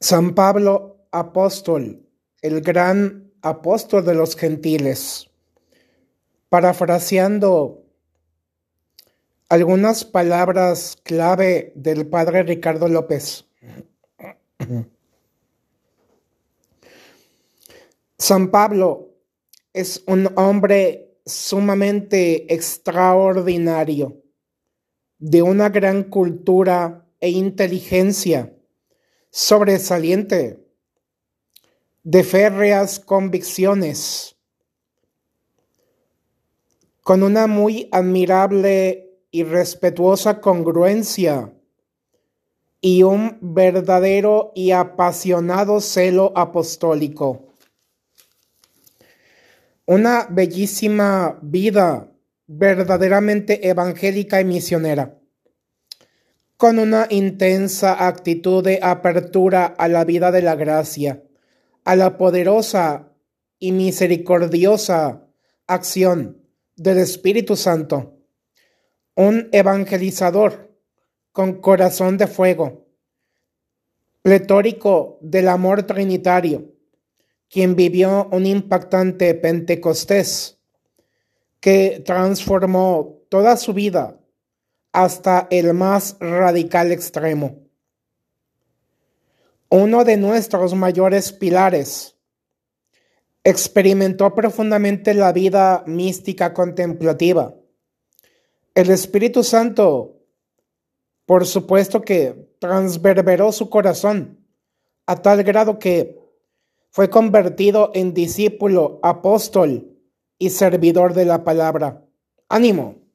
San Pablo apóstol, el gran apóstol de los gentiles, parafraseando algunas palabras clave del padre Ricardo López. San Pablo es un hombre sumamente extraordinario, de una gran cultura e inteligencia sobresaliente, de férreas convicciones, con una muy admirable y respetuosa congruencia y un verdadero y apasionado celo apostólico. Una bellísima vida verdaderamente evangélica y misionera con una intensa actitud de apertura a la vida de la gracia, a la poderosa y misericordiosa acción del Espíritu Santo, un evangelizador con corazón de fuego, pletórico del amor trinitario, quien vivió un impactante Pentecostés que transformó toda su vida hasta el más radical extremo. Uno de nuestros mayores pilares experimentó profundamente la vida mística contemplativa. El Espíritu Santo, por supuesto que transverberó su corazón a tal grado que fue convertido en discípulo, apóstol y servidor de la palabra. Ánimo.